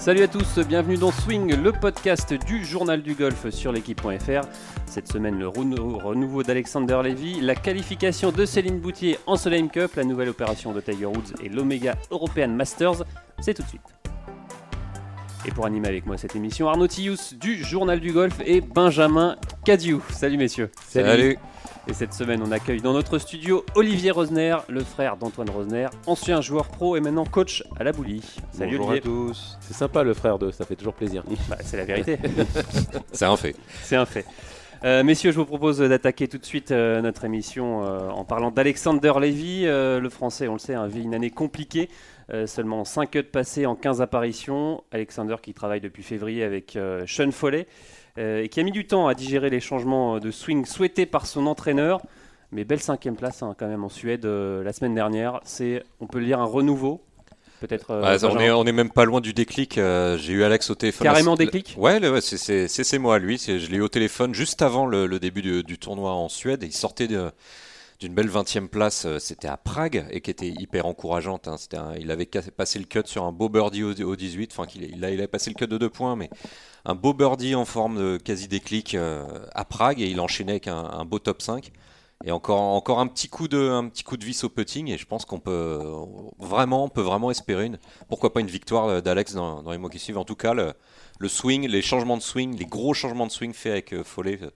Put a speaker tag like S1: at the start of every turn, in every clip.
S1: Salut à tous, bienvenue dans Swing, le podcast du journal du golf sur l'équipe.fr. Cette semaine, le renouveau d'Alexander Levy, la qualification de Céline Boutier en Solheim Cup, la nouvelle opération de Tiger Woods et l'Omega European Masters. C'est tout de suite. Et pour animer avec moi cette émission, Arnaud Tillous du Journal du Golf et Benjamin Cadieu. Salut messieurs.
S2: Salut.
S1: Et cette semaine, on accueille dans notre studio Olivier Rosner, le frère d'Antoine Rosner, ancien joueur pro et maintenant coach à la Boulie.
S2: Salut Bonjour à tous.
S3: C'est sympa le frère de, ça fait toujours plaisir.
S1: Bah, c'est la vérité.
S2: c'est un fait.
S1: C'est un fait. Euh, messieurs, je vous propose d'attaquer tout de suite euh, notre émission euh, en parlant d'Alexander Levy. le français, on le sait, a vit une année compliquée. seulement 5 cuts passés en 15 apparitions. Alexander qui travaille depuis février avec Sean Foley. Euh, et qui a mis du temps à digérer les changements de swing souhaités par son entraîneur. Mais belle cinquième place hein, quand même en Suède euh, la semaine dernière. C'est, on peut le dire, un renouveau. Peut-être.
S2: Euh, on, est, on est même pas loin du déclic. j'ai eu Alex au téléphone.
S1: Carrément déclic.
S2: Ouais, c'est moi lui. Je l'ai eu au téléphone juste avant le, début du, tournoi en Suède. il sortait de d'une belle 20e place, c'était à Prague et qui était hyper encourageante. Hein. il avait passé le cut sur un beau birdie au, 18, enfin il, il, avait passé le cut de 2 points, mais un beau birdie en forme de quasi déclic euh, à Prague et il enchaînait avec un, beau top 5. Et encore, un petit coup de, un petit coup de vis au putting et je pense qu'on peut vraiment, espérer une, pourquoi pas une victoire d'Alex dans, les mois qui suivent. En tout cas, le, swing, les changements de swing, les gros changements de swing faits avec euh, Follet euh,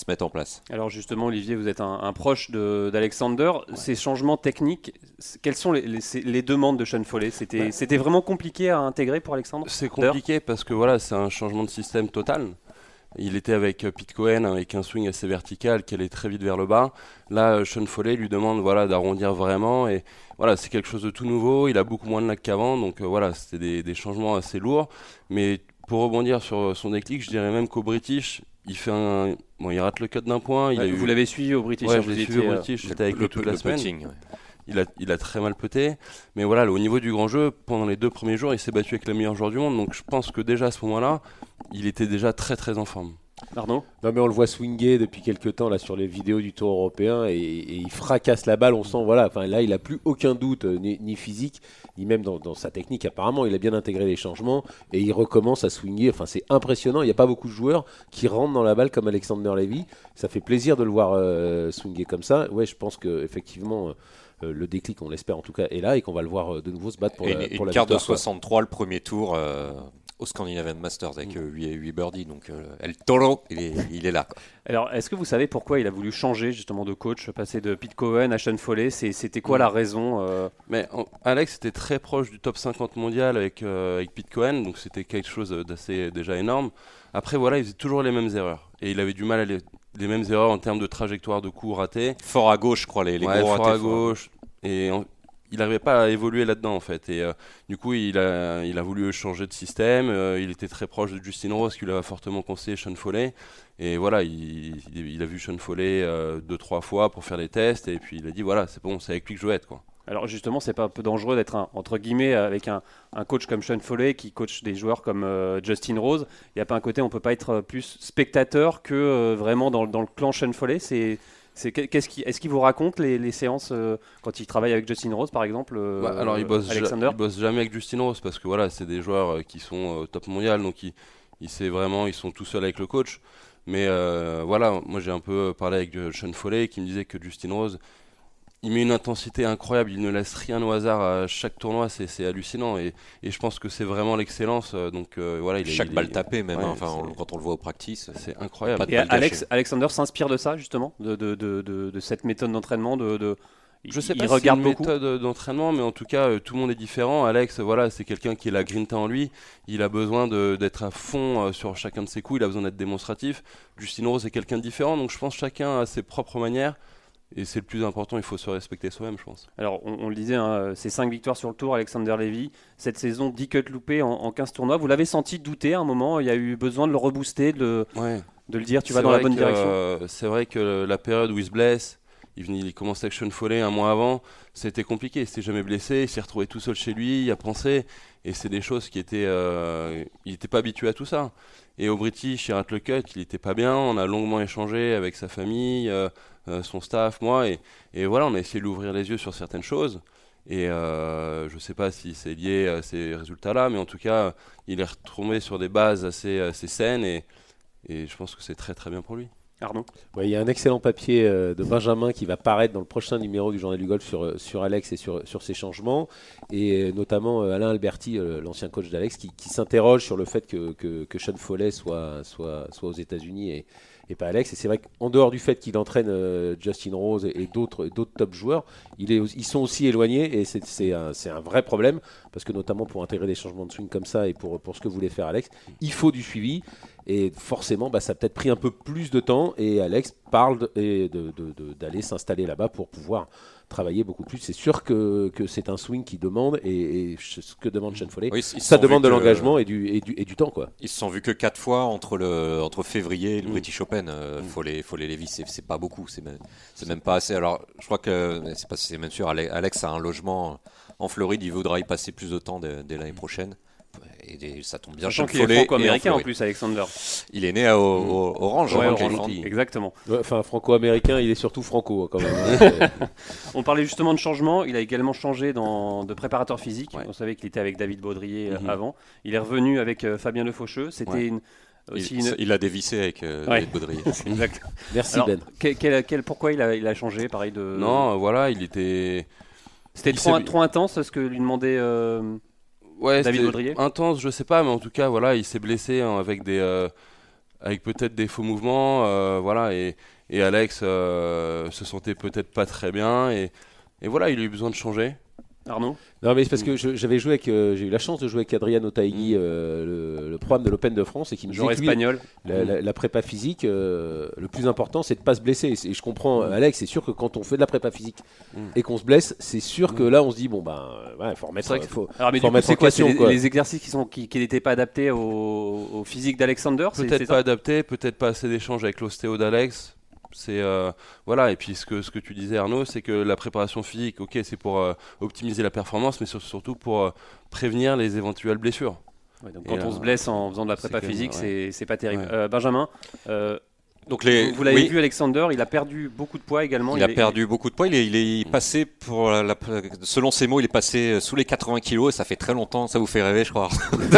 S2: se mettent en place.
S1: Alors justement, Olivier, vous êtes un, proche d'Alexander. Ces changements techniques, quelles sont les, demandes de Sean Foley? C'était vraiment compliqué à intégrer pour Alexander?
S4: C'est compliqué parce que voilà, c'est un changement de système total. Il était avec euh, Pete Cohen avec un swing assez vertical qui allait très vite vers le bas. Là, euh, Sean Foley lui demande voilà d'arrondir vraiment et voilà c'est quelque chose de tout nouveau. Il a beaucoup moins de lac qu'avant, donc euh, voilà c'était des, des, changements assez lourds. Mais pour rebondir sur son déclic, je dirais même qu'au British, il fait un bon, il rate le cut d'un point. Il
S1: a vous l'avez suivi au British.
S4: Ouais, je l'ai suivi au British. J'étais avec lui toute la semaine. Il a, il a, très mal puté. Mais voilà, au niveau du grand jeu, pendant les deux premiers jours, il s'est battu avec le meilleur joueur du monde. Donc je pense que déjà à ce moment-là, il était déjà très très en forme.
S1: Arnaud
S3: Non mais on le voit swinger depuis quelques temps là sur les vidéos du Tour européen et, il fracasse la balle. On sent voilà, enfin là il a plus aucun doute euh, ni, physique ni même dans, sa technique. Apparemment il a bien intégré les changements et il recommence à swinger. Enfin c'est impressionnant. Il n'y a pas beaucoup de joueurs qui rentrent dans la balle comme Alexander Levy. Ça fait plaisir de le voir euh, swinger comme ça. Ouais je pense que effectivement. Euh, le déclic, on l'espère en tout cas, est là et qu'on va le voir de nouveau se battre pour la,
S2: pour
S3: une
S2: carte de 63 le premier tour au Scandinavian Masters avec 8, mm. 8 euh, birdies. Donc euh, El Toro, il est, il est là.
S1: Alors, est-ce que vous savez pourquoi il a voulu changer justement de coach, passer de Pete Cohen à Sean Foley? C'était quoi mm. la raison euh?
S4: Mais Alex était très proche du top 50 mondial avec, avec Pete Cohen, donc c'était quelque chose d'assez déjà énorme. Après, voilà, il faisait toujours les mêmes erreurs. Et il avait du mal à les, les mêmes erreurs en termes de trajectoire de coup raté.
S2: Fort à gauche, je crois, les, les
S4: ouais, fort à gauche. Et il n'arrivait pas à évoluer là-dedans en fait. Et euh, du coup, il a, il a voulu changer de système. Euh, il était très proche de Justin Rose, qui lui a fortement conseillé Sean Foley. Et voilà, il, a vu Sean Foley euh, deux, trois fois pour faire des tests. Et puis il a dit voilà, c'est bon, c'est avec lui que je veux être. Quoi.
S1: Alors justement, c'est pas un peu dangereux d'être entre guillemets avec un, un, coach comme Sean Foley qui coach des joueurs comme Justin Rose. Il n'y a pas un côté, on peut pas être plus spectateur que vraiment dans, dans, le clan Sean Foley. C'est Qu'est-ce qui, est-ce qu'il vous raconte les, séances euh, quand il travaille avec Justin Rose, par exemple
S4: euh, bah, Alors, il bosse, il bosse jamais avec Justin Rose parce que voilà, c'est des joueurs euh, qui sont au top mondial, donc il, il sait vraiment, ils sont tout seuls avec le coach. Mais voilà, moi j'ai un peu parlé avec Sean Foley qui me disait que Justin Rose, il met une intensité incroyable, il ne laisse rien au hasard à chaque tournoi, c'est hallucinant et, et, je pense que c'est vraiment l'excellence. Euh, donc euh, voilà, il
S2: chaque balle tapée même, hein, enfin quand on le voit au practice,
S4: c'est incroyable.
S1: Et Alex, Alexander s'inspire de ça justement, de, de, de, de cette méthode d'entraînement, de,
S4: je sais pas il si regarde une méthode d'entraînement, mais en tout cas, euh, tout le monde est différent. Alex, voilà, c'est quelqu'un qui a la grinta en lui. Il a besoin d'être à fond sur chacun de ses coups. Il a besoin d'être démonstratif. Justin Rose est quelqu'un de différent, donc je pense que chacun a ses propres manières. Et c'est le plus important, il faut se respecter soi-même, je pense.
S1: Alors, on, le disait, hein, c'est 5 victoires sur le tour, Alexander Levy. Cette saison, 10 cuts loupés en, 15 tournois. Vous l'avez senti douter à un moment Il y a eu besoin de le rebooster, de, de le dire, tu vas dans la bonne direction
S4: euh, C'est vrai que la période où il se blesse, il, venait, il commençait avec Sean Foley un mois avant, c'était compliqué. Il s'était jamais blessé, il s'est retrouvé tout seul chez lui, il a pensé. Et c'est des choses qui étaient. Euh, il n'était pas habitué à tout ça. Et au British, il rate le cut, il n'était pas bien. On a longuement échangé avec sa famille. Euh, son staff, moi, et, et, voilà, on a essayé d'ouvrir les yeux sur certaines choses. Et je ne sais pas si c'est lié à ces résultats-là, mais en tout cas, il est retombé sur des bases assez, assez saines et, et je pense que c'est très très bien pour lui.
S1: Arnaud
S3: Il y a un excellent papier euh, de Benjamin qui va paraître dans le prochain numéro du Journal du Golf sur, euh, sur Alex et sur, sur ses changements. Et euh, notamment Alain Alberti, l'ancien coach d'Alex, qui, s'interroge sur le fait que, que, que Sean Foley soit, soit, soit aux États-Unis et, et pas Alex. Et c'est vrai qu'en dehors du fait qu'il entraîne euh, Justin Rose et, d'autres top joueurs, ils sont aussi éloignés et c'est un, vrai problème parce que notamment pour intégrer des changements de swing comme ça et pour, pour ce que voulait faire Alex, il faut du suivi. Et forcément, bah, ça a peut-être pris un peu plus de temps. Et Alex parle d'aller s'installer là-bas pour pouvoir travailler beaucoup plus. C'est sûr que, que c'est un swing qui demande, et, ce que demande Sean Foley, ça demande de l'engagement et du, et, du, et du temps. Quoi.
S2: Ils se sont vus que quatre fois entre, le, entre février et le mm. British Open. Euh, mm. Foley, Foley Levy, c'est pas beaucoup, c'est même, même pas assez. Alors, je crois que, c'est même sûr, Alex a un logement en Floride, il voudra y passer plus de temps dès l'année prochaine et ça tombe bien.
S1: Sachant qu'il est franco-américain en, plus, Alexander.
S2: Il est né à Orange,
S1: exactement.
S3: enfin, franco-américain, il est surtout franco hein, quand même.
S1: On parlait justement de changement. Il a également changé dans, de préparateur physique. On savait qu'il était avec David Baudrier euh, mhm. avant. Il est revenu avec euh, Fabien Le Faucheux. C'était une
S2: il, a dévissé avec euh, David Baudrier.
S3: exact. Merci Ben.
S1: Quel, pourquoi il a, il a, changé pareil de...
S4: Non, voilà, il était.
S1: C'était trop, trop, intense ce que lui demandait
S4: ouais, David Intense, je sais pas, mais en tout cas, voilà, il s'est blessé hein, avec des, euh, avec peut-être des faux mouvements, euh, voilà, et, et Alex euh, se sentait peut-être pas très bien, et, et voilà, il a eu besoin de changer.
S1: Arnaud
S3: Non, mais c'est parce que j'avais joué avec, euh, j'ai eu la chance de jouer avec Adriano Taigui, mm. euh, le, programme de l'Open de France, et qui me
S1: disait espagnol.
S3: la, prépa physique, euh, le plus important, c'est de pas se blesser. Et je comprends, mm. Alex, c'est sûr que quand on fait de la prépa physique mm. et qu'on se blesse, c'est sûr que là, on se dit bon ben, il faut remettre. Faut,
S1: Alors, mais faut coup, quoi, les, exercices qui sont qui n'étaient pas adaptés au, physique d'Alexander.
S4: Peut-être pas adaptés, peut-être pas assez d'échanges avec l'ostéo d'Alex. C'est euh, voilà et puis ce que ce que tu disais Arnaud, c'est que la préparation physique, ok, c'est pour euh, optimiser la performance, mais surtout pour euh, prévenir les éventuelles blessures.
S1: quand on se blesse en faisant de la prépa physique, c'est pas terrible. Benjamin,
S2: donc les,
S1: vous, l'avez vu, Alexander, il a perdu beaucoup de poids également.
S2: Il, a perdu beaucoup de poids. Il est, il est passé pour, la, selon ses mots, il est passé sous les 80 kilos et ça fait très longtemps. Ça vous fait rêver, je crois.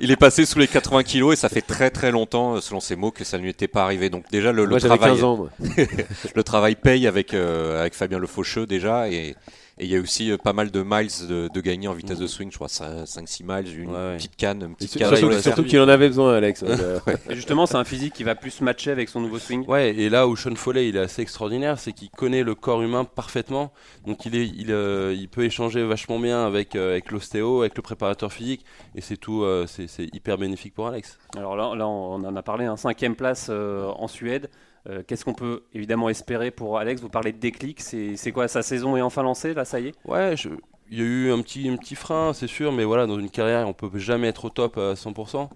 S2: il est passé sous les 80 kilos et ça fait très très longtemps, selon ses mots, que ça ne lui était pas arrivé. Donc déjà le, travail, le travail paye avec euh, avec Fabien Le Faucheux déjà et et il y a aussi euh, pas mal de miles de, de gagner en vitesse de swing, je crois 5-6 miles, une petite canne. Une petite
S3: canne surtout, qu'il en avait besoin, Alex.
S1: et justement, c'est un physique qui va plus matcher avec son nouveau swing.
S4: Ouais, et là où Sean Foley il est assez extraordinaire, c'est qu'il connaît le corps humain parfaitement. Donc il, est, il, euh, il peut échanger vachement bien avec, euh, avec l'ostéo, avec le préparateur physique, et c'est tout, c'est hyper bénéfique pour Alex.
S1: Alors là, là on en a parlé, un cinquième place en Suède. Euh, qu'est-ce qu'on peut évidemment espérer pour Alex Vous parlez de déclic, c'est quoi Sa saison est enfin lancée, là, ça y est?
S4: Ouais, il y a eu un petit, un petit frein, c'est sûr, mais voilà, dans une carrière, on peut jamais être au top à 100%.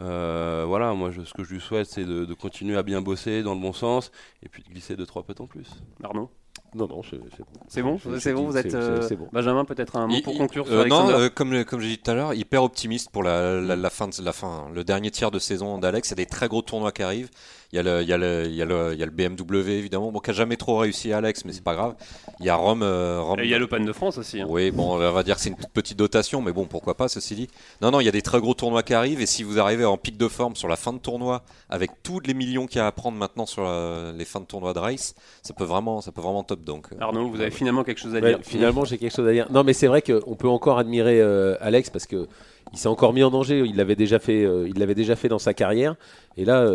S4: Euh, voilà, moi, ce que je lui souhaite, c'est de, de, continuer à bien bosser dans le bon sens et puis de glisser deux trois en plus.
S1: Arnaud?
S3: Non, non, c'est
S1: bon. C'est bon, c'est bon, vous êtes. Euh, Benjamin, peut-être un mot pour conclure
S2: sur Non, comme, comme j'ai dit tout à l'heure, hyper optimiste pour la, la, fin, la fin, le dernier tiers de saison d'Alex. Il y a des très gros tournois qui arrivent. Il y, a le, il, y a le, il, y a le, il y a le BMW évidemment, bon, qui n'a jamais trop réussi Alex, mais c'est pas grave. Il y a Rome. Euh, Rome
S1: et il y a l'Open de France aussi. Hein.
S2: Oui, bon, on va dire que c'est une petite dotation, mais bon, pourquoi pas, ceci dit. Non, non, il y a des très gros tournois qui arrivent, et si vous arrivez en pic de forme sur la fin de tournoi, avec tous les millions qu'il y a à prendre maintenant sur les fins de tournoi de race, ça peut vraiment, ça peut vraiment top. Donc,
S1: euh. Arnaud, vous avez finalement quelque chose à dire
S3: Finalement, j'ai quelque chose à dire. Non, mais c'est vrai qu'on peut encore admirer euh, Alex parce que il s'est encore mis en danger. Il l'avait déjà fait, il l'avait déjà fait dans sa carrière. Et là,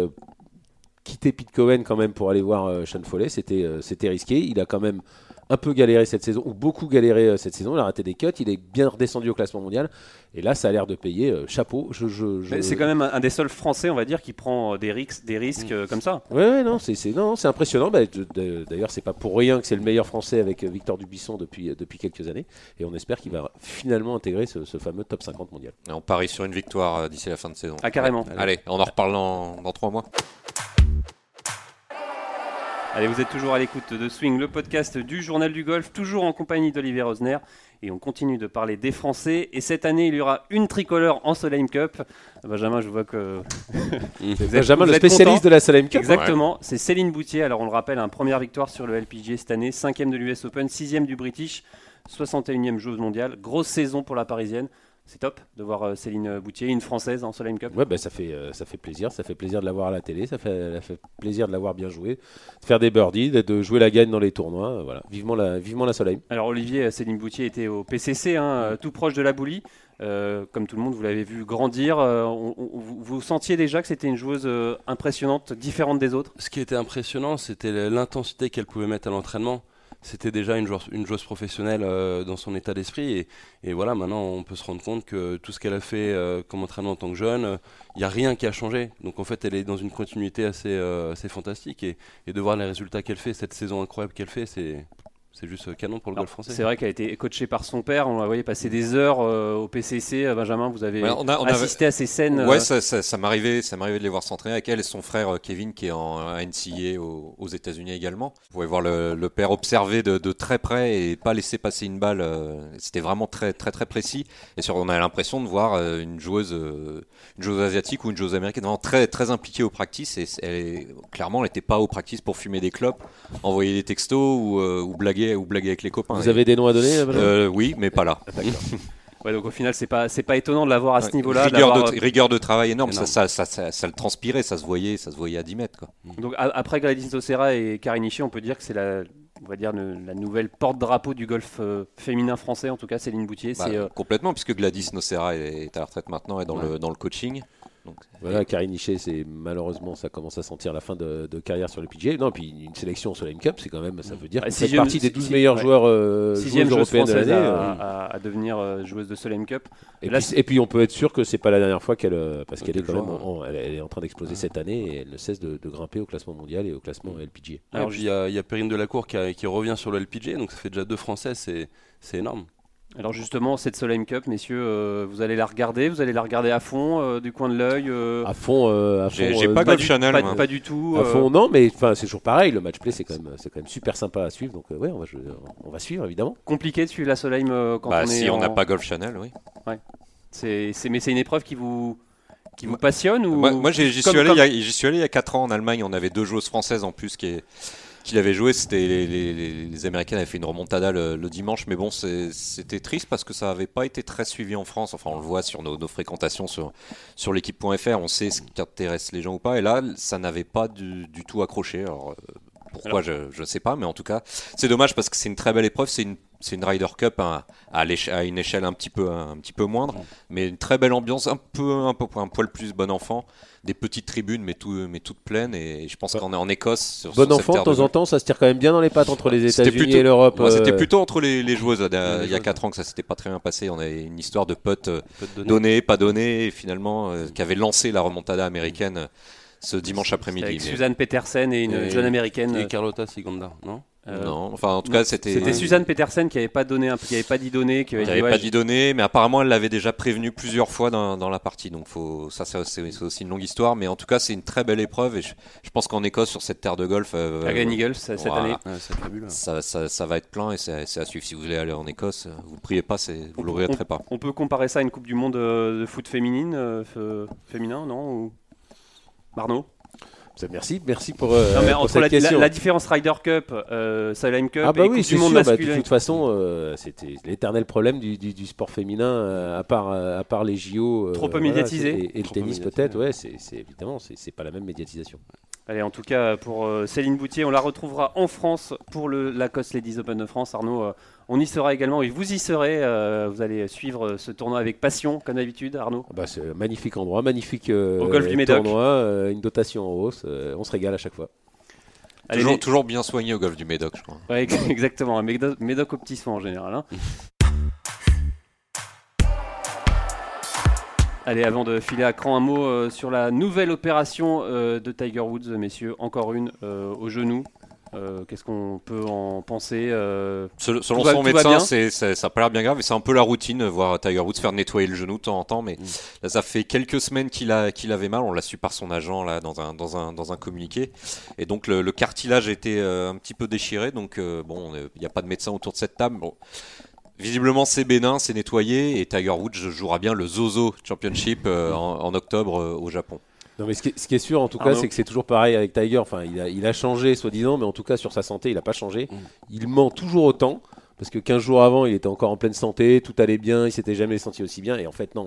S3: quitter Pete Cohen quand même pour aller voir euh, Sean Foley, c'était euh, c'était risqué. Il a quand même un peu galéré cette saison, ou beaucoup galéré euh, cette saison. Il a raté des cuts, il est bien redescendu au classement mondial. Et là, ça a l'air de payer. chapeau. Je,
S1: C'est quand même un, des seuls Français, on va dire, qui prend des risques, des risques mm. comme ça.
S3: Oui, ouais, non, c'est non, c'est impressionnant. Bah, d'ailleurs, c'est pas pour rien que c'est le meilleur Français avec Victor Dubuisson depuis depuis quelques années. Et on espère qu'il va finalement intégrer ce, fameux top 50 mondial.
S2: Et on parie sur une victoire d'ici la fin de saison.
S1: Ah carrément.
S2: Allez, on en reparle dans, dans trois mois.
S1: Allez, vous êtes toujours à l'écoute de Swing, le podcast du journal du golf, toujours en compagnie d'Olivier Rosner. Et on continue de parler des Français. Et cette année, il y aura une tricolore en Solheim Cup. Benjamin, je vois que.
S3: C'est
S1: Vous êtes-
S3: Benjamin,
S1: vous
S3: le
S1: êtes
S3: spécialiste
S1: content
S3: de la Salem Cup.
S1: Exactement, c'est Céline Boutier. Alors on le rappelle, un première victoire sur le LPGA cette année, cinquième de l'US Open, sixième du British, 61e joueuse mondiale. Grosse saison pour la Parisienne. C'est top de voir euh, Céline Boutier, une Française en Solheim Cup.
S3: Ouais, bah, ça, fait, euh, ça fait plaisir. Ça fait plaisir de l'avoir à la télé. Ça fait, ça fait plaisir de l'avoir bien joué. De faire des birdies, de, jouer la gagne dans les tournois. euh, Voilà. Vivement la, vivement la Solheim.
S1: Alors Olivier, Céline Boutier était au PCC, hein, tout proche de la Boulie. Euh, comme tout le monde, vous l'avez vu grandir. Euh, on- on- vous, vous sentiez déjà que c'était une joueuse euh, impressionnante, différente des autres?
S4: Ce qui était impressionnant, c'était l'intensité qu'elle pouvait mettre à l'entraînement. C'était déjà une joueuse, professionnelle euh, dans son état d'esprit. Et, voilà, maintenant, on peut se rendre compte que tout ce qu'elle a fait euh, comme entraînement en tant que jeune, il n'y a rien qui a changé. Donc en fait, elle est dans une continuité assez, euh, assez fantastique. Et, et de voir les résultats qu'elle fait, cette saison incroyable qu'elle fait, c'est c'est juste canon pour le
S1: Alors,
S4: golf français.
S1: C'est vrai qu'elle a été coachée par son père. On la voyait passer des heures euh, au PCC. Euh, Benjamin, vous avez
S2: Ouais, on a- on avait-
S1: assisté à ces scènes.
S2: Ouais,
S1: euh,
S2: ça, ça, ça m'arrivait, ça m'arrivait de les voir s'entraîner avec elle et son frère euh, Kevin qui est en euh, NCA aux, aux États-Unis également. Vous pouvez voir le, le père observer de, de très près et pas laisser passer une balle. euh, C'était vraiment très très très précis. Et sur, on a l'impression de voir euh, une joueuse, euh, une joueuse asiatique ou une joueuse américaine vraiment très très impliquée au practice. Et elle clairement, elle n'était pas au practice pour fumer des clopes, envoyer des textos ou, euh, ou blaguer ou blaguer avec les copains.
S3: Vous
S2: Et-
S3: avez des noms à donner euh,
S2: euh, oui, mais pas là.
S1: ouais, donc au final, c'est pas c'est pas étonnant de l'avoir à ce niveau-là.
S2: rigueur, de, rigueur de travail énorme,
S4: Énorme.
S2: Ça, ça, ça, ça, ça le transpirait, ça se voyait, ça se voyait à 10 mètres. Quoi.
S1: Donc a- après Gladys Nocera et Karine Ishii, on peut dire que c'est la on va dire le- la nouvelle porte-drapeau du golf euh, féminin français. En tout cas, Céline Boutier.
S2: Bah,
S1: c'est euh,
S2: Complètement, puisque Gladys Nocera est, est à la retraite maintenant et dans,
S4: Ouais.
S2: le, dans le coaching. Donc,
S3: Voilà, Karine Hichet, c'est malheureusement ça commence à sentir la fin de, de carrière sur le PGA. Non, puis une sélection sur la Cup, c'est quand même, ça veut dire
S1: Bah, sixième-
S3: partie des 12
S1: si-
S3: meilleurs
S1: ouais.
S3: joueurs euh,
S1: sixième
S3: européennes de
S1: française
S3: l'année.
S1: à,
S3: euh.
S1: à- à devenir euh, joueuse de Solheim Cup.
S3: Et,
S1: Là,
S3: puis, et puis on peut être sûr que c'est pas la dernière fois qu'elle, parce qu'elle est quand même, en, en- elle, elle est en train d'exploser cette année et elle ne cesse de, de grimper au classement mondial et au classement LPGA.
S4: Ouais,
S1: Alors,
S4: puis il y, a- il y a Perrine Delacour qui, a- qui revient sur le LPG, donc ça fait déjà deux Français, c'est c'est énorme.
S1: Alors justement, cette Solheim Cup, messieurs, euh, vous allez la regarder, vous allez la regarder à fond, euh, du coin de l'œil. euh,
S3: À fond, euh, à
S2: J'ai-
S3: fond,
S2: j'ai
S3: euh,
S2: pas
S1: pas,
S2: Channel,
S1: pas, pas du tout.
S3: à
S1: euh,
S3: fond, non, mais enfin c'est toujours pareil. Le match play, c'est quand même, c'est quand même super sympa à suivre. Donc euh, ouais, on va, je- on va suivre évidemment.
S1: compliqué de suivre la Solheim euh, quand
S2: bah,
S1: on est
S2: si on n'a
S1: en-
S2: pas Golf Channel, oui.
S1: C'est, c'est- mais c'est une épreuve qui vous, qui vous passionne ou
S2: Moi, j'y
S1: comme-
S2: suis, allé
S1: comme-
S2: il y a- j'y suis allé il y a 4 ans en Allemagne. On avait deux joueuses françaises en plus qui, qui l'avaient joué. C'était les, les- Américaines avaient fait une remontada le, le dimanche, mais bon, c'était triste parce que ça n'avait pas été très suivi en France. Enfin, on le voit sur nos, nos fréquentations sur, sur l'équipe.fr. On sait ce qui intéresse les gens ou pas. Et là, ça n'avait pas du, du tout accroché. Alors, euh, pourquoi, je ne sais pas, mais en tout cas, c'est dommage parce que c'est une très belle épreuve. C'est une, c'est une Ryder Cup à, à, l'éche- à une échelle un petit peu, un, petit peu moindre, mais une très belle ambiance, un peu, un peu un poil plus bon enfant, des petites tribunes, mais, tout, mais toutes pleines. Et je pense qu'on est en Écosse. Sur,
S3: Bon
S2: sur cette
S3: enfant, de temps en temps, ça se tire quand même bien dans les pattes entre les États-Unis et l'Europe.
S2: Moi, c'était
S3: euh,
S2: plutôt entre les, les joueuses. euh,
S4: les
S2: Il y a
S4: joueuses.
S2: 4 ans que ça s'était pas très bien passé. On avait une histoire de potes euh, donnés, pas donnés, et finalement, euh, qui avait lancé la remontada américaine euh, ce dimanche après-midi.
S1: avec
S2: mais-
S1: Suzanne Petersen et une
S4: Et-
S1: jeune américaine.
S4: Et Carlotta Siganda, non?
S1: Euh,
S2: Non, enfin, en tout
S1: non,
S2: cas, c'était.
S1: C'était Suzanne Petersen qui avait pas donné, un- qui avait pas dit donner, qui avait
S2: qui
S1: dit ouais,
S2: pas dit donner, mais apparemment elle l'avait déjà prévenu plusieurs fois dans, dans la partie. Donc faut, ça, c'est aussi une longue histoire, mais en tout cas c'est une très belle épreuve et je, je pense qu'en Écosse sur cette terre de golf, euh,
S1: Glen Eagles cette
S2: voilà.
S1: année.
S4: Ouais, C'est fabuleux.
S2: ça, ça, ça va être plein et c'est c'est à suivre. Si vous voulez aller en Écosse, vous ne priez pas, c'est- vous le regretterez pas.
S1: On peut comparer ça à une Coupe du Monde euh, de foot féminine, euh, féminin, non ou... Marno?
S3: Merci, merci pour, euh,
S1: Non, mais
S3: pour
S1: entre
S3: cette
S1: la,
S3: question.
S1: la différence Ryder Cup, euh, Solheim Cup
S3: Ah bah
S1: et
S3: oui,
S1: Coupe
S3: c'est
S1: du Monde
S3: sûr. bah, de toute façon, euh, c'était l'éternel problème du, du- du sport féminin, euh, à part euh, à part les JO. euh,
S1: Trop peu
S3: voilà,
S1: médiatisé.
S3: Et, et le
S4: Trop
S3: tennis peut-être, ouais, c'est c'est- évidemment, c'est c'est pas la même médiatisation.
S1: Allez, en tout cas, pour euh, Céline Boutier, on la retrouvera en France pour le Lacoste Ladies Open de France. Arnaud, euh, on y sera également et vous y serez. euh, vous allez suivre ce tournoi avec passion, comme d'habitude, Arnaud.
S3: Ah bah, c'est un magnifique endroit, magnifique euh,
S1: Au golfe du Médoc.
S3: tournoi, euh, une dotation en hausse, euh, on se régale à chaque fois.
S1: Allez,
S2: Toujours,
S1: les-
S2: toujours bien soigné au golf du Médoc, je crois.
S1: Ouais, exactement, un Médoc, Médoc au petit soin en général. hein. Allez, avant de filer à cran, un mot euh, sur la nouvelle opération euh, de Tiger Woods, messieurs. Encore une euh, au genou. Euh, Qu'est-ce qu'on peut en penser euh,
S2: Selon, selon
S1: Tout va-
S2: son médecin, ça n'a pas l'air bien grave, mais c'est un peu la routine, voir Tiger Woods faire nettoyer le genou de temps en temps. Mais
S4: Mm.
S2: là, ça fait quelques semaines qu'il, avait mal. On l'a su par son agent là, dans, un, dans, un, dans un communiqué. Et donc, le, le cartilage était euh, un petit peu déchiré. Donc, euh, bon, euh, il n'y a pas de médecin autour de cette table. Bon. Visiblement, c'est bénin, c'est nettoyé. Et Tiger Woods jouera bien le Zozo Championship euh, en, en octobre euh, au Japon.
S3: Non, mais ce qui, est, ce qui est sûr, en tout cas, c'est que c'est toujours pareil avec Tiger. Enfin, il a, il a changé, soi-disant, mais en tout cas, sur sa santé, il n'a pas changé.
S4: Mm.
S3: Il ment toujours autant, parce que 15 jours avant, il était encore en pleine santé, tout allait bien, il s'était jamais senti aussi bien, et en fait, non,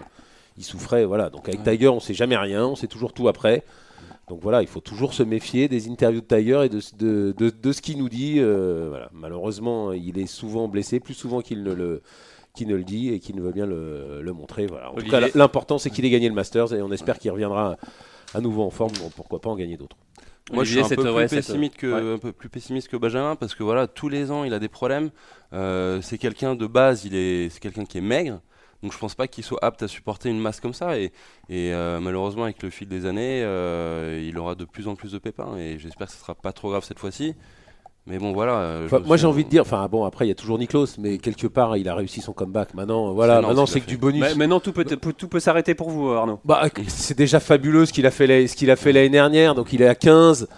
S3: il souffrait. Voilà. Donc, avec Tiger, on sait jamais rien, on sait toujours tout après. Donc voilà, il faut toujours se méfier des interviews de Tiger et de, de, de- de ce qu'il nous dit. Euh, voilà. Malheureusement, il est souvent blessé, plus souvent qu'il ne le, qu'il ne le dit et qu'il ne veut bien le, le montrer. Voilà. En tout cas, l'important, c'est qu'il ait gagné le Masters et on espère qu'il reviendra à nouveau en forme. Pourquoi pas en gagner d'autres.
S4: Moi, je suis un peu, plus
S1: ouais,
S4: pessimiste que,
S1: ouais.
S4: un peu plus pessimiste que Benjamin parce que voilà, tous les ans, il a des problèmes. Euh, c'est quelqu'un de base, il est, c'est quelqu'un qui est maigre. Donc je pense pas qu'il soit apte à supporter une masse comme ça. Et, et, euh, malheureusement, avec le fil des années, euh, il aura de plus en plus de pépins. Et j'espère que ce sera pas trop grave cette fois-ci. Mais bon, voilà. euh,
S3: Enfin, moi, j'ai envie de dire, enfin bon, après, il y a toujours Niklos, mais quelque part, il a réussi son comeback. Maintenant, voilà,
S4: énorme
S3: maintenant,
S4: ce
S3: c'est que du bonus.
S1: Bah, Maintenant, tout peut, tout peut s'arrêter pour vous, Arnaud.
S3: Bah, c'est déjà fabuleux ce qu'il a fait la- ce qu'il a fait l'année dernière. Donc il est à 15.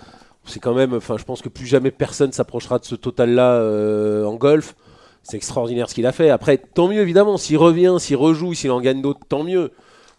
S3: C'est quand même. Enfin, je pense que plus jamais personne s'approchera de ce total-là euh, en golf. C'est extraordinaire ce qu'il a fait. Après, tant mieux évidemment. S'il revient, s'il rejoue, s'il en gagne d'autres, tant mieux.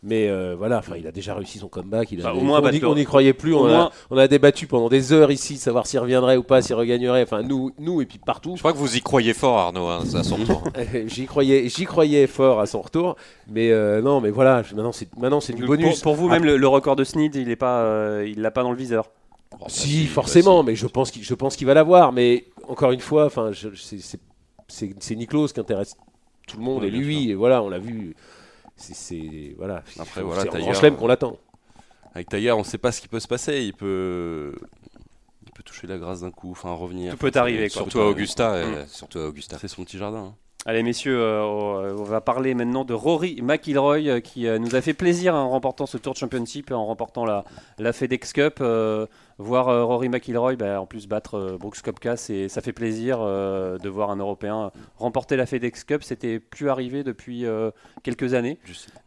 S3: Mais euh, voilà, enfin, il a déjà réussi son comeback. Il a-
S1: Bah, au moins,
S3: on,
S1: battre
S3: y,
S1: le-
S3: on y croyait plus. On,
S1: moins-
S3: a, on a débattu pendant des heures ici, de savoir s'il reviendrait ou pas, s'il regagnerait. Enfin, nous, nous et puis partout.
S2: Je crois que vous y croyez fort, Arnaud, hein, à son tour.
S3: j'y croyais, j'y croyais fort à son retour. Mais euh, non, mais voilà, maintenant c'est maintenant c'est du bonus.
S1: pour vous, même le, le record de Snead, il est pas, euh, il l'a pas dans le viseur.
S2: Oh, bah,
S3: Si,
S2: bah,
S3: forcément,
S2: si.
S3: mais je pense qu'il, je pense qu'il va l'avoir. Mais encore une fois, enfin, c'est, c'est, c'est, c'est Niklos qui intéresse tout le monde
S4: Ouais,
S3: et lui. Et voilà, on l'a vu. C'est, voilà.
S4: Après, voilà,
S3: qu'on l'attend.
S4: Avec Tiger, on sait pas ce qui peut se passer. Il peut, il peut toucher la grâce d'un coup, enfin revenir.
S1: Tout peut arriver, quoi.
S2: Surtout à Augusta. euh, Surtout à Augusta.
S4: C'est son petit jardin. hein.
S1: Allez messieurs, euh, on va parler maintenant de Rory McIlroy euh, qui euh, nous a fait plaisir en remportant ce Tour de Championship, en remportant la, la FedEx Cup. Voir euh, Rory McIlroy bah, en plus battre euh, Brooks Koepka, c'est- ça fait plaisir euh, de voir un Européen remporter la FedEx Cup. C'était plus arrivé depuis euh, quelques années.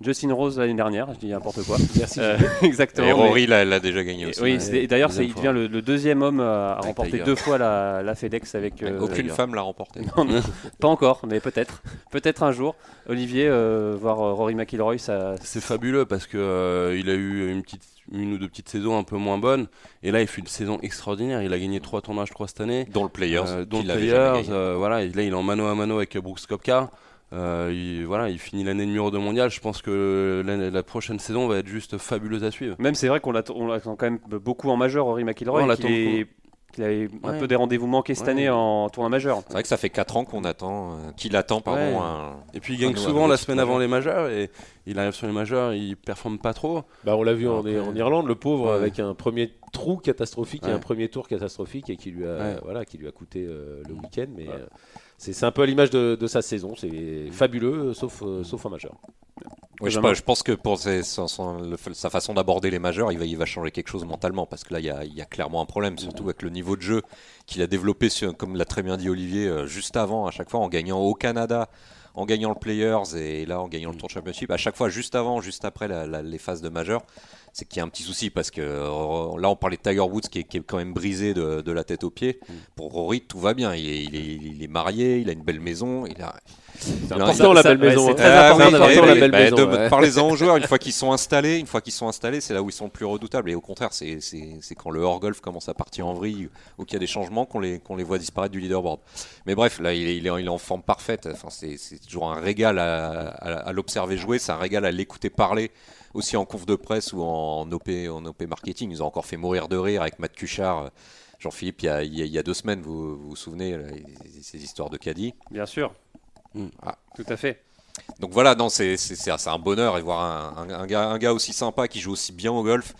S1: Justin Rose l'année dernière, je dis n'importe quoi.
S3: Merci.
S1: Euh, exactement.
S2: Et
S1: mais-
S2: Rory l'a l'a déjà gagné aussi.
S1: oui,
S4: ouais.
S1: c'est- d'ailleurs, il devient le, le deuxième homme à,
S4: Avec
S1: remporter
S4: Tiger.
S1: deux fois la, la FedEx avec. euh,
S2: Aucune
S4: Tiger.
S2: femme l'a remporté.
S1: non, non, pas encore, mais peut-être. Peut-être un jour. Olivier, euh, voir euh, Rory McIlroy, ça.
S4: C'est fabuleux parce que euh, il a eu une petite une ou deux petites saisons un peu moins bonnes. Et là il fait une saison extraordinaire. Il a gagné trois tournois je crois cette année.
S2: Dont le Players.
S4: Euh, dont
S2: qu'il
S4: le Players euh, voilà et là il est en mano à mano avec Brooks Koepka. Euh, il, voilà il finit l'année numéro 2 mondial. Je pense que la, la prochaine saison va être juste fabuleuse à suivre.
S1: Même c'est vrai qu'on l'attend quand même beaucoup en majeur, Rory McIlroy.
S4: Ouais, on l'attend
S1: qu'il avait un
S4: Ouais.
S1: peu des rendez-vous manqués cette
S4: Ouais.
S1: année en tournoi majeur.
S2: C'est vrai que ça fait 4 ans qu'on attend, euh, qu'il attend pardon,
S4: Ouais.
S2: un-
S4: et puis il gagne souvent la semaine avant les majeurs et il arrive sur les majeurs il performe pas trop
S3: Bah, on l'a vu en, Irlande, le pauvre,
S4: Ouais.
S3: avec un premier trou catastrophique et un premier tour catastrophique et qui lui a,
S4: Ouais.
S3: voilà, qui lui a coûté euh, le week-end. Mais
S1: Ouais.
S3: euh, c'est, un peu à l'image de, sa saison. C'est fabuleux, euh, sauf, euh, en majeur.
S2: Je, pense que pour sa façon d'aborder les majeurs, il va, changer quelque chose mentalement parce que là, il y a, clairement un problème, surtout avec le niveau de jeu qu'il a développé, comme l'a très bien dit Olivier, euh, juste avant, à chaque fois en gagnant au Canada, en gagnant le Players et là en gagnant le Tour Championship, à chaque fois juste avant, juste après les phases de majeur, c'est qu'il y a un petit souci parce que euh, là on parlait de Tiger Woods qui est, qui est quand même brisé de, de la tête aux pieds. Pour Rory, tout va bien. Il est, il, est, il est marié, il a une belle maison, il a,
S3: C'est
S2: Non,
S3: important
S1: ça-
S3: la
S1: ça-
S3: belle
S1: ouais,
S3: maison.
S1: c'est très important
S2: oui,
S1: d'avoir
S2: oui,
S3: la
S2: oui,
S3: belle maison,
S2: de-
S3: ouais.
S2: Parlez-en aux joueurs, une fois qu'ils sont installés, une fois qu'ils sont installés, c'est là où ils sont le plus redoutables. Et au contraire, c'est c'est- c'est quand le hors-golf commence à partir en vrille ou qu'il y a des changements qu'on les, qu'on les voit disparaître du leaderboard. Mais bref, là, il est, il est, en- il est en forme parfaite. Enfin, c'est c'est toujours un régal à, à- à l'observer jouer, c'est un régal à l'écouter parler. Aussi en conf de presse ou en OP, en OP marketing, ils ont encore fait mourir de rire avec Matt Cuchard, Jean-Philippe, il, y a- il y a- il y a deux semaines, vous vous, vous souvenez, là, ces histoires de caddie.
S1: Bien sûr.
S4: Mm.
S2: Ah.
S1: Tout à fait.
S2: Donc voilà, non, c'est un bonheur et voir un, un- un gars, un gars aussi sympa qui joue aussi bien au golf,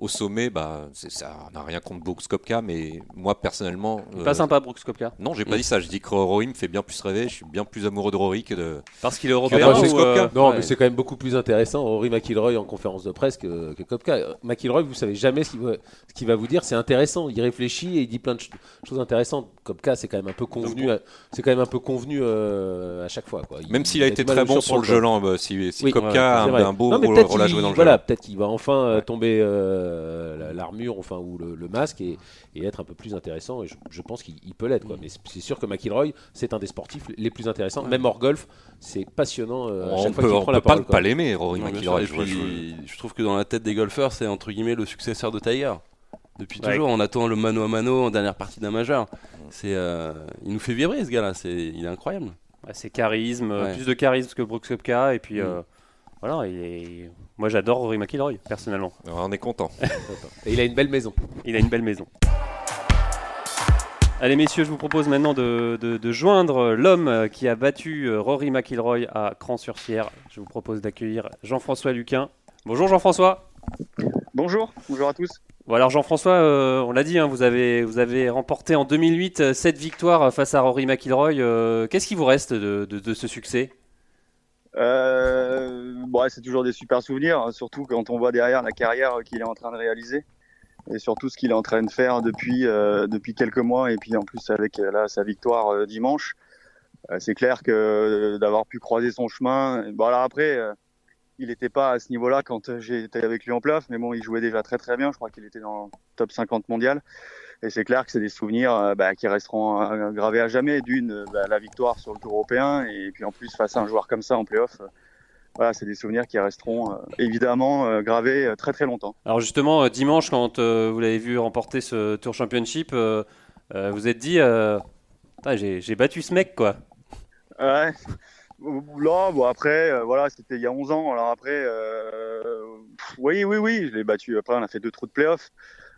S2: au sommet, bah, ça n'a rien contre Brooks Koepka, mais moi personnellement. euh,
S1: Pas sympa, Brooks Koepka.
S2: Non, j'ai pas dit ça. Je dis que Rory me fait bien plus rêver. Je suis bien plus amoureux de Rory que de.
S1: Parce qu'il est
S2: Ah
S1: européen
S2: c'est
S1: ou, euh,
S3: Non,
S1: ouais.
S3: mais c'est quand même beaucoup plus intéressant, Rory McIlroy en conférence de presse que, que Kopka. McIlroy, vous savez jamais ce qu'il va, ce qu'il va vous dire, c'est intéressant. Il réfléchit et il dit plein de ch- choses intéressantes. Kopka, c'est quand même un peu convenu, à- c'est quand même un peu convenu euh, à chaque fois. Quoi. Il-
S2: Même s'il a
S3: il
S2: été très bon sur le jeu lent, bah, si, si
S3: Oui,
S2: Koepka
S3: ouais,
S2: a un, beau
S3: Non,
S2: rôle, à jouer dans le
S3: voilà,
S2: jeu.
S3: peut-être qu'il va enfin euh, tomber euh, la- l'armure, enfin ou le, le masque et, et être un peu plus intéressant. Et je, je pense qu'il il peut l'être. quoi. Mais c'est- sûr que McIlroy, c'est un des sportifs les plus intéressants. Même hors golf, c'est passionnant. euh, à
S2: On
S3: chaque
S2: peut,
S3: qu'il
S2: on
S3: prend
S2: peut
S3: la
S2: pas
S3: parole.
S2: ne
S3: quoi.
S2: pas l'aimer, Rory McIlroy. je
S4: trouve que dans la tête des golfeurs, c'est entre guillemets le successeur de Tiger. Depuis
S1: Ouais.
S4: toujours, on attend le mano à mano en dernière partie d'un majeur. C'est, euh, il nous fait vibrer ce gars-là. C'est, il est incroyable.
S1: Ouais, c'est charisme,
S4: Ouais.
S1: plus de charisme que Brooks Koepka. Et puis,
S4: Mm.
S1: euh, voilà, il est... moi j'adore Rory McIlroy, personnellement.
S2: On est content.
S3: Et il a une belle maison.
S1: Il a une belle maison. Allez messieurs, je vous propose maintenant de, de- de joindre l'homme qui a battu euh, Rory McIlroy à Cran-sur-Sierre. Je vous propose d'accueillir Jean-François Luquin. Bonjour Jean-François.
S5: Bonjour, bonjour à tous.
S1: Bon alors Jean-François, euh, on l'a dit, hein, vous, avez, vous avez remporté en 2008 cette victoire face à Rory McIlroy. Euh, Qu'est-ce qui vous reste de, de- de ce succès?
S5: Euh, bon, c'est toujours des super souvenirs, hein, surtout quand on voit derrière la carrière qu'il est en train de réaliser et surtout ce qu'il est en train de faire depuis euh, depuis quelques mois et puis en plus avec euh, là sa victoire euh, dimanche. Euh, c'est clair que d'avoir pu croiser son chemin. Bon alors après, il n'était pas à ce niveau-là quand été avec lui en plaf, mais bon, il jouait déjà très très bien. Je crois qu'il était dans le top 50 mondial. Et c'est clair que c'est des souvenirs euh, bah, qui resteront euh, gravés à jamais. D'une, euh, bah, la victoire sur le Tour européen, et puis en plus face à un joueur comme ça en playoff, voilà, c'est des souvenirs qui resteront euh, évidemment euh, gravés euh, très très longtemps.
S1: Alors justement, dimanche, quand vous l'avez vu remporter ce Tour Championship, euh, vous êtes dit, j'ai battu ce mec quoi.
S5: Ouais. Là, bon après, voilà, c'était il y a 11 ans. Alors après, pff, oui, oui, oui, je l'ai battu. Après, on a fait deux trous de playoff.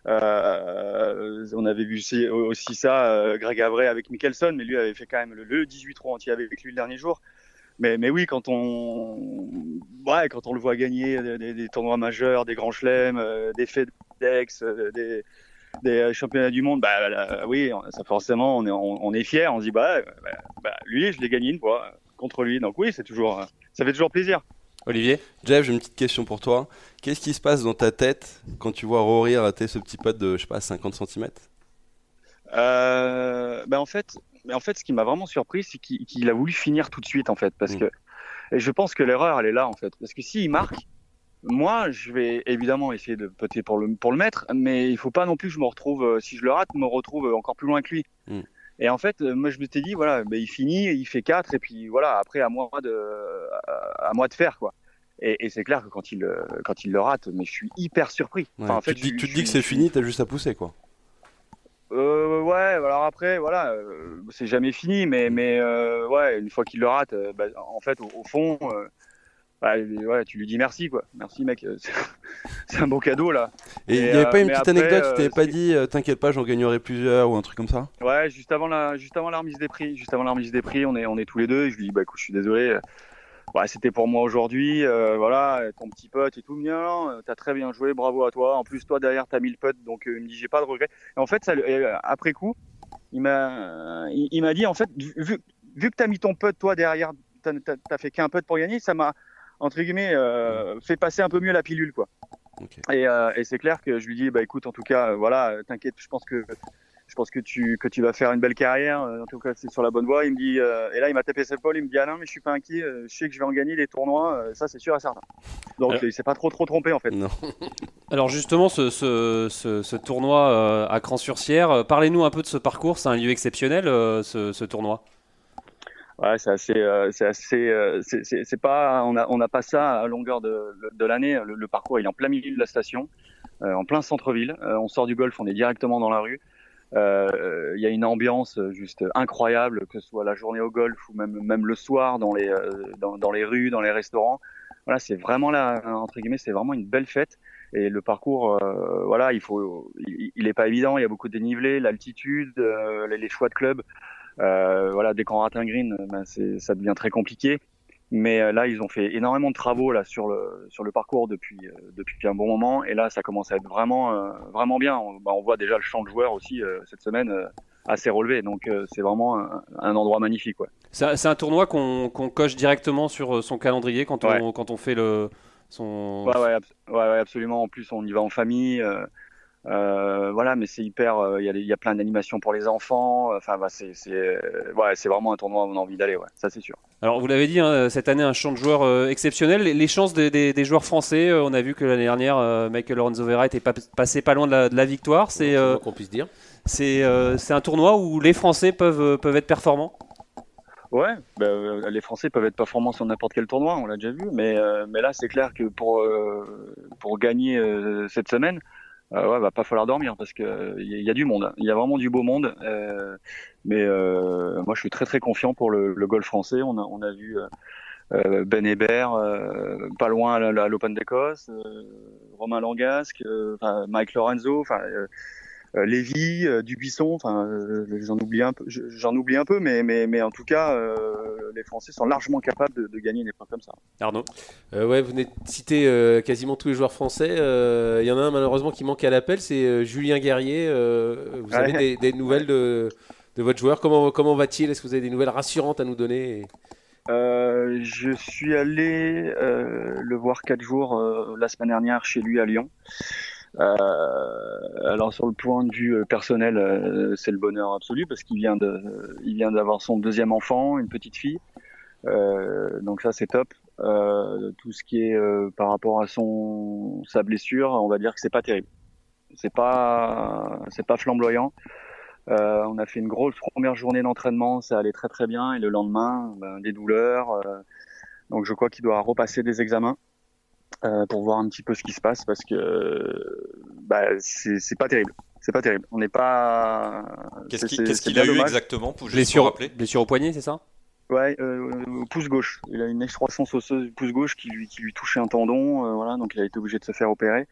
S5: Euh, on avait vu aussi, ça, euh, Greg Avray avec Mickelson, mais lui avait fait quand même le, le 18 trous entier avec lui le dernier jour. Mais, mais oui, quand on, ouais, quand on le voit gagner des, des- des tournois majeurs, des grands chelems, euh, des FedEx, euh, des, des championnats du monde, bah, oui, ça forcément, on est, on, on est fier. On se dit, bah, bah, bah, lui, je l'ai gagné une fois euh, contre lui. Donc oui, c'est toujours, euh, ça fait toujours plaisir.
S1: Olivier
S4: Jeff, j'ai une petite question pour toi. Qu'est-ce qui se passe dans ta tête quand tu vois Rory rater ce petit pote de, je sais pas, 50 cm
S5: Euh, ben en fait, mais en fait, ce qui m'a vraiment surpris, c'est qu'il qu'il a voulu finir tout de suite, en fait, parce
S4: Mm.
S5: que et je pense que l'erreur, elle est là, en fait, parce que s'il marque, moi, je vais évidemment essayer de poter pour le pour le mettre, mais il faut pas non plus que je me retrouve, euh, si je le rate, me retrouve encore plus loin que lui.
S4: Mm.
S5: Et en fait, euh, moi, je m'étais dit, voilà, ben, il finit, il fait 4 et puis voilà, après à moi de à, à moi de faire, quoi. Et, et c'est clair que quand il euh, quand il le rate, mais je suis hyper surpris.
S4: Ouais,
S5: Enfin, en fait,
S4: Tu te dis,
S5: je-
S4: tu te
S5: je
S4: dis que
S5: suis-
S4: c'est fini, t'as juste à pousser quoi.
S5: Euh, ouais, alors après, voilà, euh, c'est jamais fini, mais, mais euh, ouais, une fois qu'il le rate, bah, en fait, au, au fond, bah, ouais, tu lui dis merci, quoi. Merci, mec, euh, c'est- un beau cadeau, là.
S4: Et il n'y avait
S5: euh,
S4: pas une
S5: mais
S4: petite
S5: après,
S4: anecdote, tu
S5: euh,
S4: t'avais pas
S5: c'est-
S4: dit, euh, t'inquiète pas, j'en gagnerai plusieurs ou un truc comme ça?
S5: Ouais, juste avant la, juste avant la remise des prix, juste avant la remise des prix, on est, on est tous les deux, et je lui dis, bah, écoute, je suis désolé, euh, ouais, c'était pour moi aujourd'hui, euh, voilà, ton petit pote et tout, non, t'as très bien joué, bravo à toi. En plus, toi, derrière, t'as mis le putt, donc euh, il me dit, j'ai pas de regret. Et en fait, ça, euh, après coup, il m'a, il, il m'a dit, en fait, vu, vu- que t'as mis ton putt, toi, derrière, t'as, t'as, t'as fait qu'un putt pour gagner, ça m'a, entre guillemets, euh, fait passer un peu mieux la pilule, quoi. Et, euh, et c'est clair que je lui dis, bah écoute, en tout cas, euh, voilà, t'inquiète, je pense que je pense que tu que tu vas faire une belle carrière. En tout cas, c'est sur la bonne voie. Il me dit, euh, et là, il m'a tapé ses épaules. Il me dit, ah non, mais je suis pas inquiet. Je sais que je vais en gagner des tournois. Ça, c'est sûr et certain. Donc,
S1: Alors-
S5: il s'est pas trop trop trompé en fait.
S4: Non.
S1: Alors justement, ce, ce- ce- ce tournoi à Cran-sur-Sierre, parlez-nous un peu de ce parcours, c'est un lieu exceptionnel ce, ce tournoi.
S5: Ouais, c'est assez, euh, c'est assez, euh, c'est- pas, on a on n'a pas ça à longueur de, de l'année. Le, parcours, est en plein milieu de la station, euh, en plein centre-ville. Euh, on sort du golf, on est directement dans la rue. Il y a une ambiance juste incroyable, que ce soit la journée au golf ou même même le soir dans les dans, les rues, dans les restaurants. Voilà, c'est vraiment là entre guillemets, c'est vraiment une belle fête. Et le parcours, voilà, il faut, il, il est pas évident. Il y a beaucoup de dénivelé, l'altitude, les, les choix de club. Euh, voilà, dès qu'on rate un green, ben ça devient très compliqué. Mais euh, là, ils ont fait énormément de travaux là sur le sur le parcours depuis euh, depuis un bon moment, et là, ça commence à être vraiment euh, vraiment bien. On, bah, on voit déjà le champ de joueurs aussi euh, cette semaine euh, assez relevé, donc c'est vraiment un, un endroit magnifique. Ouais.
S1: C'est un- tournoi qu'on coche directement sur son calendrier quand on, quand on fait le son.
S5: Ouais, ouais, abs- ouais, ouais, absolument. En plus, on y va en famille. Euh, voilà, mais c'est hyper. euh, Il y, a y plein d'animations pour les enfants. Enfin, bah, c'est euh, ouais, c'est vraiment un tournoi où on a envie d'aller. Ouais, ça c'est sûr.
S1: Alors vous l'avez dit, hein, cette année un champ de joueurs euh, exceptionnel. Les, les chances des, des- des joueurs français, euh, on a vu que l'année dernière, euh, Michael Lorenzo Vera était pas, passé pas loin de la, de la victoire. C'est euh,
S3: qu'on puisse dire.
S1: c'est euh, un tournoi où les Français peuvent euh, peuvent être performants.
S5: Ouais, bah, euh, les Français peuvent être performants sur n'importe quel tournoi, on l'a déjà vu. Mais euh, mais là, c'est clair que pour euh, pour gagner euh, cette semaine, euh, ouais, va pas falloir dormir parce que euh, il y, a- il y a du monde. Il y a vraiment du beau monde. euh, mais euh, moi, je suis très très confiant pour le, le golf français. On a on a vu. euh, euh, Ben Hébert, euh, pas loin à l'Open d'Écosse, euh, Romain Langasque, euh, Mike Lorenzo, enfin euh, euh, Lévy, euh, Dubuisson, enfin euh, j'en oublie un peu, je- j'en oublie un peu, mais mais mais en tout cas euh, les Français sont largement capables de, de gagner une épreuve comme ça.
S1: Arnaud?
S3: Euh, ouais, vous venez de citer euh, quasiment tous les joueurs français. Euh, Il y en a un malheureusement qui manque à l'appel, c'est euh, Julien Guerrier. Euh, vous avez des, des nouvelles de, de votre joueur? Comment, comment va-t-il? Est-ce que vous avez des nouvelles rassurantes à nous donner?
S5: Euh, je suis allé euh, le voir quatre jours euh, la semaine dernière chez lui à Lyon. Alors sur le point de vue euh, personnel, euh, c'est le bonheur absolu parce qu'il vient de, il vient d'avoir son deuxième enfant, une petite fille. Euh, donc ça c'est top. Tout ce qui est par rapport à son sa blessure, on va dire que c'est pas terrible. C'est pas c'est pas flamboyant. On a fait une grosse première journée d'entraînement, ça allait très très bien, et le lendemain, ben, des douleurs. donc je crois qu'il doit repasser des examens pour voir un petit peu ce qui se passe, parce que bah, c'est c'est pas terrible. C'est pas terrible. On n'est pas.
S2: Qu'est-ce qu'il a eu
S5: dommage.
S2: exactement pour juste
S1: Blessure, blessure au poignet, c'est ça?
S5: Ouais, euh, au pouce gauche. Il a une excroissance osseuse du pouce gauche qui lui, qui lui touchait un tendon, euh, voilà, donc il a été obligé de se faire opérer.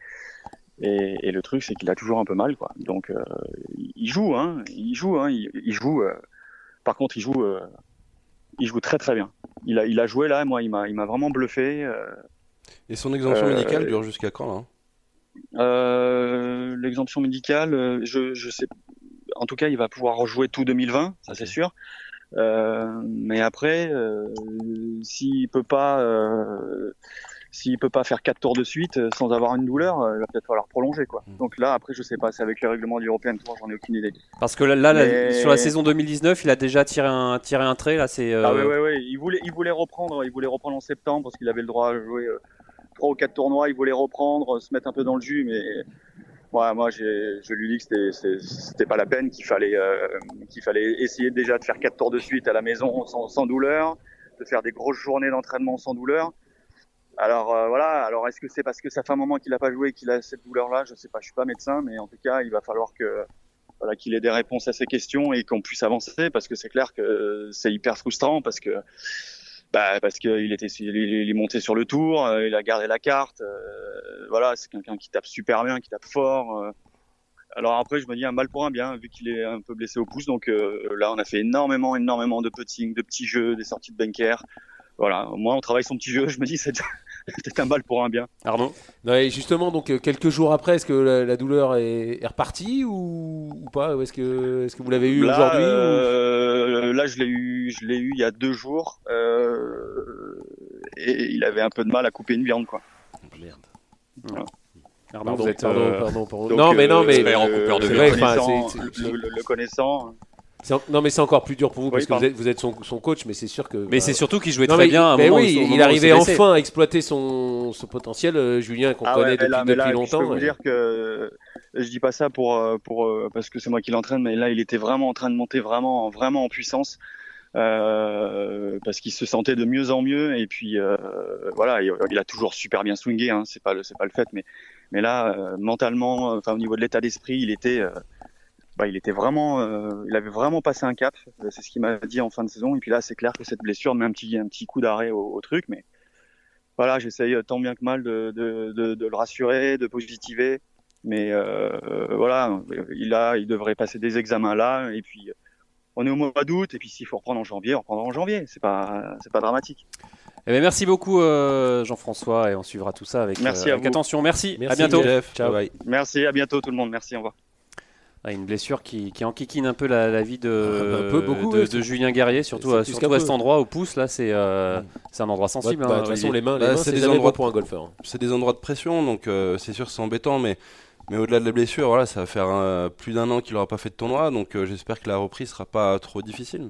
S5: Et, et le truc, c'est qu'il a toujours un peu mal, quoi. Donc, euh, il joue, hein, il joue, hein, il, il joue. euh, par contre, il joue, euh, il joue très très bien. Il a, il a joué là, moi, il m'a, il m'a vraiment bluffé. euh,
S4: Et son exemption
S5: Euh,
S4: médicale dure jusqu'à quand là? hein
S5: Euh, L'exemption médicale, euh, je, je sais. En tout cas, il va pouvoir rejouer tout 2020, ça c'est sûr. Euh, mais après, s'il peut pas, s'il peut pas faire quatre tours de suite sans avoir une douleur, il va peut-être falloir prolonger quoi.
S4: Mm.
S5: Donc là, après, je sais pas, c'est avec le règlement du European Tour, j'en ai aucune idée.
S1: Parce que là, là, la-
S5: Mais-
S1: sur la saison 2019, il a déjà tiré un tiré un trait. Là, c'est. euh,
S5: Ah ouais, ouais, ouais. Il voulait, il voulait reprendre, il voulait reprendre en septembre parce qu'il avait le droit à jouer trois ou quatre tournois. Il voulait reprendre, euh, se mettre un peu dans le jus, mais ouais, moi, je lui dis que c'était, pas la peine, qu'il fallait, euh, qu'il fallait essayer déjà de faire quatre tours de suite à la maison sans, douleur, de faire des grosses journées d'entraînement sans douleur. Alors euh, voilà. Alors est-ce que c'est parce que ça fait un moment qu'il a pas joué qu'il a cette douleur-là? Je sais pas. Je suis pas médecin, mais en tout cas, il va falloir qu'il ait des réponses à ces questions et qu'on puisse avancer parce que c'est clair que c'est hyper frustrant parce que bah, parce qu'il était il, est monté sur le tour, euh, il a gardé la carte, euh, voilà, c'est quelqu'un qui tape super bien, qui tape fort. euh. Alors après, je me dis un mal pour un bien vu qu'il est un peu blessé au pouce, donc là on a fait énormément, énormément de putting, de petits jeux, des sorties de bunker. Voilà, moi on travaille son petit jeu, je me dis c'est peut-être un mal pour un bien.
S1: Arnaud.
S3: Non, et justement, donc euh, quelques jours après, est-ce que la, la douleur est, est repartie ou, ou pas Ou Est-ce que, est-ce que vous l'avez eu
S5: Là,
S3: aujourd'hui ou-
S5: euh, là, je l'ai eu, je l'ai eu il y a deux jours, euh, et il avait un peu de mal à couper une viande, quoi.
S3: Merde.
S1: Arnaud,
S3: Pardon,
S1: vous êtes,
S3: pardon,
S1: euh,
S3: pardon, pardon.
S5: Donc,
S3: non, mais non,
S5: euh,
S3: mais vrai, c'est-
S5: le, le- le connaissant.
S3: Non, mais c'est encore plus dur pour vous
S5: Oui,
S3: parce que vous êtes, vous êtes son, son coach, mais c'est sûr que.
S1: Mais
S3: bah,
S1: c'est surtout qu'il jouait
S3: non,
S1: très
S3: mais,
S1: bien. à un
S3: mais
S1: moment
S3: oui, il arrivait enfin à exploiter son, son potentiel, euh, Julien, qu'on
S5: Ah
S3: connaît depuis,
S5: là, mais
S3: depuis
S5: là,
S3: longtemps.
S5: Je peux vous dire que je dis pas ça pour euh, pour euh, parce que c'est moi qui l'entraîne, mais là, il était vraiment en train de monter vraiment vraiment en puissance. Euh, parce qu'il se sentait de mieux en mieux et puis euh, voilà il, il a toujours super bien swingé hein, c'est pas le c'est pas le fait mais mais là euh, mentalement enfin au niveau de l'état d'esprit il était euh, bah, il était vraiment euh, il avait vraiment passé un cap c'est ce qu'il m'a dit en fin de saison et puis là c'est clair que cette blessure met un petit un petit coup d'arrêt au, au truc mais voilà j'essaye tant bien que mal de, de, de, de le rassurer de positiver mais euh, voilà il a il devrait passer des examens là et puis on est au mois d'août et puis s'il faut reprendre en janvier, on reprendra en janvier. C'est pas, c'est pas dramatique.
S1: Eh ben, merci beaucoup euh, Jean-François et on suivra tout ça avec,
S5: Merci
S1: euh,
S5: à
S1: avec
S5: vous.
S1: attention. Merci,
S3: Merci,
S1: à bientôt.
S3: Jeff.
S4: Ciao.
S3: Bye bye.
S5: Merci, à bientôt tout le monde. Merci, au revoir.
S1: Ah, une blessure qui, qui enquiquine un peu la, la vie de,
S3: Un peu, beaucoup,
S1: de,
S3: ouais,
S1: Julien Guerrier, surtout, à,
S3: plus
S1: surtout à cet endroit au pouce. Là, c'est euh, c'est un endroit
S3: Bah,
S1: sensible.
S3: bah,
S1: hein,
S3: de toute façon,
S1: Olivier.
S3: les mains, les
S4: Bah,
S3: mains,
S4: c'est des endroits
S3: pour un golfeur. hein.
S4: C'est des endroits de pression, donc euh, c'est sûr que c'est embêtant, mais, mais au-delà de la blessure, voilà, ça va faire euh, plus d'un an qu'il n'aura pas fait de tournoi, donc euh, j'espère que la reprise sera pas trop difficile.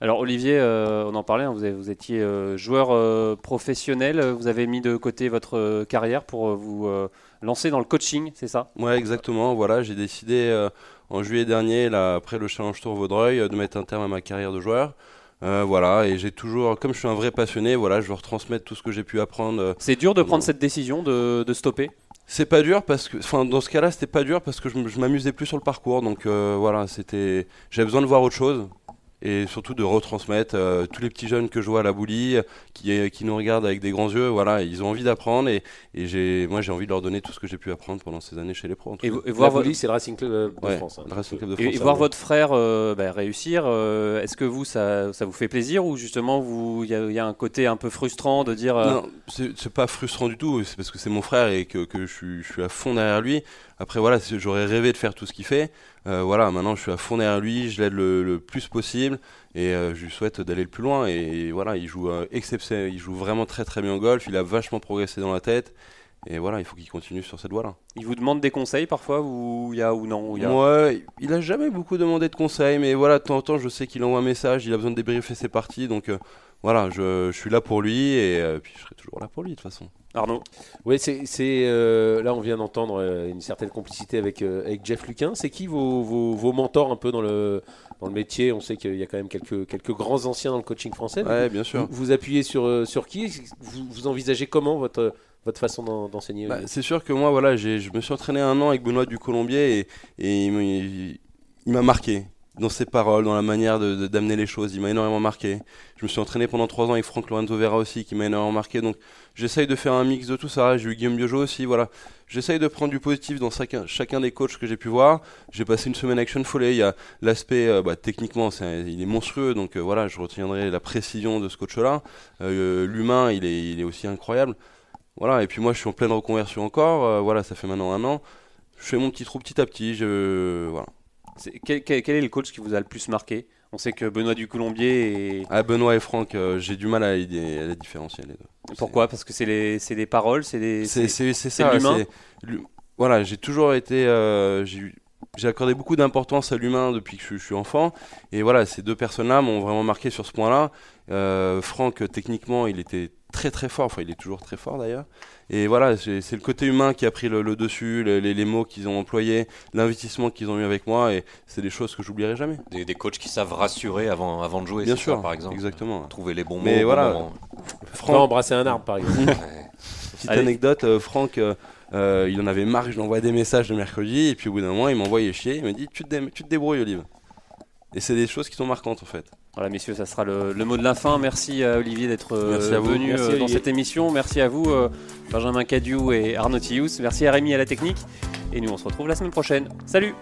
S1: Alors Olivier, euh, on en parlait, hein, vous, avez- vous étiez euh, joueur euh, professionnel, vous avez mis de côté votre euh, carrière pour euh, vous lancer dans le coaching, c'est ça?
S4: Ouais, exactement. Voilà, j'ai décidé euh, en juillet dernier, là, après le Challenge Tour Vaudreuil, euh, de mettre un terme à ma carrière de joueur. Euh, voilà, et j'ai toujours, comme je suis un vrai passionné, voilà, je veux retransmettre tout ce que j'ai pu apprendre.
S1: C'est dur de prendre cette décision de, de stopper?
S4: C'est pas dur parce que, enfin, dans ce cas-là, c'était pas dur parce que je, m'amusais plus sur le parcours, donc euh, voilà, c'était, j'avais besoin de voir autre chose et surtout de retransmettre euh, tous les petits jeunes que je vois à la boulie, qui, qui nous regardent avec des grands yeux, voilà, ils ont envie d'apprendre et, et j'ai, moi, j'ai envie de leur donner tout ce que j'ai pu apprendre pendant ces années chez les pros.
S1: et, voir, vo-
S3: Boulie, c'est le Racing Club de
S4: Ouais,
S3: France. hein.
S4: le Racing Club de
S1: et-
S4: France.
S1: et
S4: ça,
S1: voir
S4: ouais.
S1: votre frère euh, bah, réussir, euh, est-ce que vous, ça, ça vous fait plaisir ou justement vous- il y, a- il y a un côté un peu frustrant de dire euh,
S4: Non, c'est pas frustrant du tout, c'est parce que c'est mon frère et que, que je, suis, je suis à fond derrière lui. Après, voilà, j'aurais rêvé de faire tout ce qu'il fait. Euh, voilà, maintenant je suis à fond derrière lui, je l'aide le, le plus possible et euh, je lui souhaite d'aller le plus loin. Et, voilà, il joue euh, exceptionnel, il joue vraiment très très bien au golf, il a vachement progressé dans la tête. Et voilà, il faut qu'il continue sur cette voie-là.
S1: il vous demande des conseils parfois ou il y a ou non ou il y a-
S4: Moi, il a jamais beaucoup demandé de conseils, mais voilà, de temps en temps, je sais qu'il envoie un message, il a besoin de débriefer ses parties, donc euh, voilà, je, je suis là pour lui et euh, puis je serai toujours là pour lui de toute façon.
S1: Arnaud
S3: Oui, c'est c'est, euh, là on vient d'entendre euh, une certaine complicité avec, euh, avec Jeff Luquin. C'est qui vos, vos, vos mentors un peu dans le, dans le métier? On sait qu'il y a quand même quelques, quelques grands anciens dans le coaching français.
S4: Ouais, bien sûr.
S3: Vous, vous appuyez sur, sur qui? Vous, vous envisagez comment votre, votre façon d'en- d'enseigner?
S4: Bah, c'est sûr que moi, voilà, j'ai- je me suis entraîné un an avec Benoît du Colombier et, et il, me- il- il m'a marqué dans ses paroles, dans la manière d'amener les choses. Il m'a énormément marqué. Je me suis entraîné pendant trois ans avec Franck Lorenzo Vera aussi, qui m'a énormément marqué. Donc, j'essaye de faire un mix de tout ça. J'ai eu Guillaume Biojo aussi. Voilà, j'essaye de prendre du positif dans chacun, des coachs que j'ai pu voir. J'ai passé une semaine Sean Foley. Il y a l'aspect, euh, bah, techniquement, il est monstrueux. Donc, euh, voilà, je retiendrai la précision de ce coach-là. Euh, L'humain, il est, il est aussi incroyable. Voilà, et puis moi je suis en pleine reconversion encore, voilà, ça fait maintenant un an. Je fais mon petit trou petit à petit, je voilà.
S1: Quel, quel- quel est le coach qui vous a le plus marqué? On sait que Benoît Ducoulombier et
S4: Ah, Benoît et Franck, euh, j'ai du mal à les, à les différencier les deux.
S1: pourquoi? Parce que c'est les, c'est des paroles, c'est des.
S4: C'est c'est-
S1: c'est
S4: c'est ça.
S1: l'humain
S4: Voilà, j'ai toujours été, euh, j'ai accordé beaucoup d'importance à l'humain depuis que je, je suis enfant. Et voilà, ces deux personnes-là m'ont vraiment marqué sur ce point-là. Euh, Franck, techniquement, il était très très fort. Enfin, il est toujours très fort d'ailleurs. Et voilà, c'est le côté humain qui a pris le, le dessus, les, mots qu'ils ont employés, l'investissement qu'ils ont eu avec moi. Et c'est des choses que j'oublierai jamais.
S2: Des, des coachs qui savent rassurer avant, avant de jouer,
S4: Bien
S2: c'est
S4: sûr,
S2: ça, par exemple.
S4: exactement.
S2: Trouver les bons mots.
S4: Mais
S2: bon
S4: voilà. Franck,
S3: embrasser un arbre par exemple.
S2: Ouais.
S4: Petite
S1: Allez.
S4: anecdote, euh, Franck, euh, euh, il en avait marre, je lui envoyais des messages le mercredi, et puis au bout d'un moment, il m'envoyait chier, il m'a dit tu te, dé- tu te débrouilles, Olive. Et c'est des choses qui sont marquantes en fait.
S1: Voilà, messieurs, ça sera le, le mot de la fin. Merci à Olivier d'être euh, venu
S3: Merci,
S1: euh, dans
S3: Olivier.
S1: cette émission. Merci à vous, euh, Benjamin Cadieu et Arnaud Thius. Merci à Rémi à la technique. Et nous, on se retrouve la semaine prochaine. Salut